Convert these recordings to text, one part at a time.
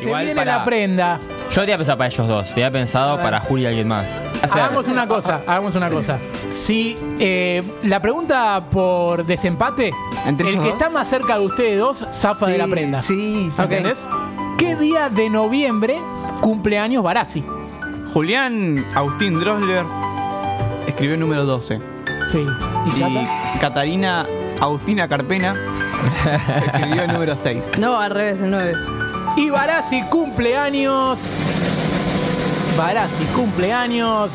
Se Igual viene para- la prenda. Yo tenía pensado para ellos dos. Tenía pensado ver. para Juli y alguien más. Hacer- Hagamos una cosa, hagamos una cosa. Si eh, la pregunta por desempate, ¿Entre el ellos que dos? está más cerca de ustedes dos zafa de la prenda. Sí, sí. ¿Entendés? ¿Qué día de noviembre cumpleaños Barassi? Julián Agustín Drosler escribió el número 12. Sí. ¿Y Y? Catalina Agustina Carpena escribió el número 6. No, al revés, el 9. Y Barassi cumpleaños. Barassi cumpleaños.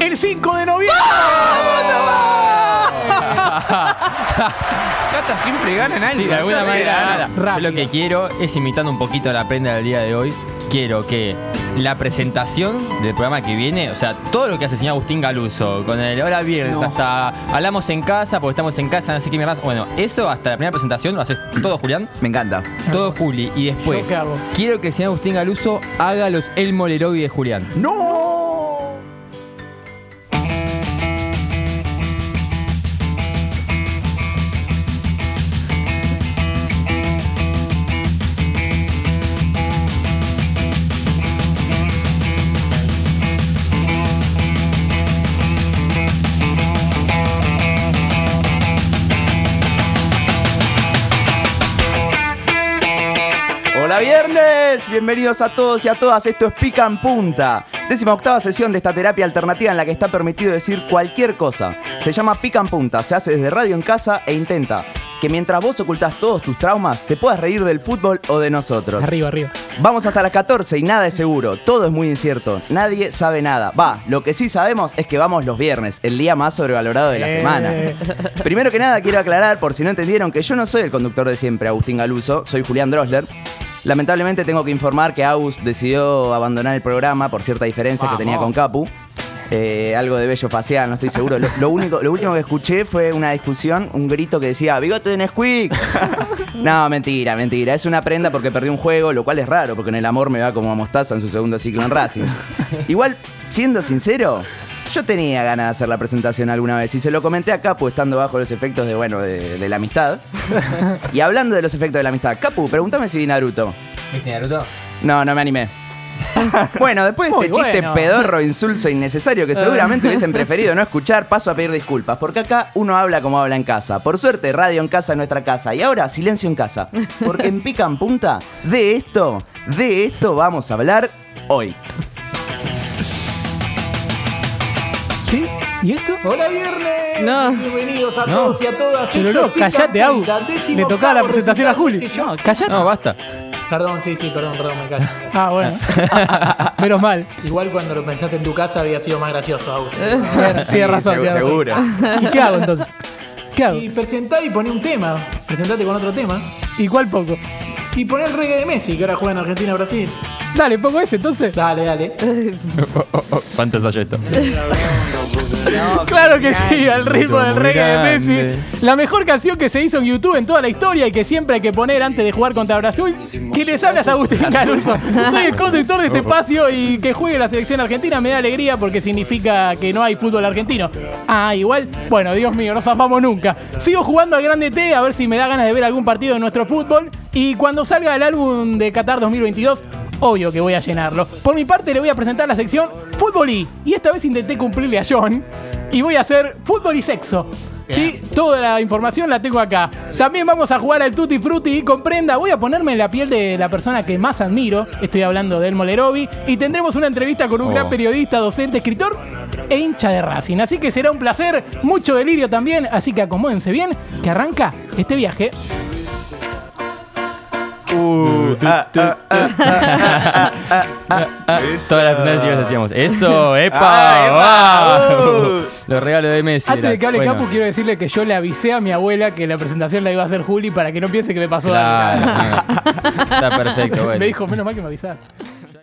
El 5 de noviembre. Cata siempre gana en algo. Sí, de alguna manera. gana. Yo lo que quiero es imitando un poquito la prenda del día de hoy. Quiero que la presentación del programa que viene, o sea, todo lo que hace el señor Agustín Galuso, con el hora viernes, No. hasta hablamos en casa, porque estamos en casa, no sé qué mierda. Bueno, eso hasta la primera presentación lo haces todo, Julián. Me encanta. Todo Juli. Y después, quiero que el señor Agustín Galuso haga los El Molerovi de Julián. ¡No! Hola viernes, bienvenidos a todos y a todas, esto es Pica en Punta, décima octava sesión de esta terapia alternativa en la que está permitido decir cualquier cosa. Se llama Pica en Punta, se hace desde radio en casa e intenta que mientras vos ocultás todos tus traumas, te puedas reír del fútbol o de nosotros. Arriba, arriba. Vamos hasta las 14 y nada es seguro, todo es muy incierto, nadie sabe nada. Va, lo que sí sabemos es que vamos los viernes, el día más sobrevalorado de la Eh. semana. Primero que nada quiero aclarar, por si no entendieron, que yo no soy el conductor de siempre, Agustín Galuso, soy Julián Drosler. Lamentablemente tengo que informar que Agus decidió abandonar el programa por cierta diferencia que tenía con Capu. Eh, algo de bello facial, no estoy seguro. Lo, lo único, lo último que escuché fue una discusión, un grito que decía, bigote de Nesquik. no, mentira, mentira. Es una prenda porque perdí un juego, lo cual es raro, porque en el amor me va como a Mostaza en su segundo ciclo en Racing. Igual, siendo sincero, yo tenía ganas de hacer la presentación alguna vez y se lo comenté a Capu estando bajo los efectos de, bueno, de, de la amistad. y hablando de los efectos de la amistad, Capu, pregúntame si vi Naruto. ¿Viste, Naruto? No, no me animé. bueno, después de Muy este chiste bueno. pedorro, insulso innecesario que seguramente hubiesen preferido no escuchar, paso a pedir disculpas, porque acá uno habla como habla en casa. Por suerte, radio en casa es nuestra casa. Y ahora, silencio en casa. Porque en Pica en Punta, de esto, de esto vamos a hablar hoy. ¿Sí? ¿Y esto? ¡Hola viernes! No. Bienvenidos a No. todos y a todas. Pero Esto no, callate, Au. Le tocaba la presentación a Juli. yo- No, callate. No, basta. Perdón, sí, sí, perdón, perdón, me callo. Ah, bueno. Menos mal. Igual cuando lo pensaste en tu casa había sido más gracioso. Bueno, razón. seguro, tienes razón. seguro. ¿Y qué hago entonces? ¿Qué hago? Y presentá y poné un tema. Presentate con otro tema. ¿Y cuál poco? Y poné el reggae de Messi, que ahora juega en Argentina-Brasil. Dale, pongo ese entonces. Dale, dale. ¿Cuánto ensayo esto? Claro que sí, al ritmo del reggae de. Messi. La mejor canción que se hizo en YouTube en toda la historia y que siempre hay que poner antes de jugar contra Brasil. Que les hablas Agustín Caruso. Soy el conductor de este espacio y que juegue la selección argentina me da alegría porque significa que no hay fútbol argentino. Ah, igual, bueno, Dios mío, no zafamos nunca. Sigo jugando al Grande T a ver si me da ganas de ver algún partido de nuestro fútbol. Y cuando salga el álbum de Qatar 2022, obvio que voy a llenarlo. Por mi parte le voy a presentar la sección Fútbol y. Y esta vez intenté cumplirle a John. Y voy a hacer fútbol y sexo. Sí, toda la información la tengo acá. También vamos a jugar al Tutti Frutti y comprenda. Voy a ponerme en la piel de la persona que más admiro. Estoy hablando de El Molerovi. Y tendremos una entrevista con un Oh. gran periodista, docente, escritor e hincha de Racing. Así que será un placer, mucho delirio también. Así que acomódense bien, que arranca este viaje. Todas las primeras que hacíamos. Eso, epa, Ah, epa, wow. uh. Los regalos de Messi. Antes de que hable Bueno, Capu, quiero decirle que yo le avisé a mi abuela que la presentación la iba a hacer Juli para que no piense que me pasó Claro, algo. Está perfecto, bueno. Me dijo, menos mal que me avisaron.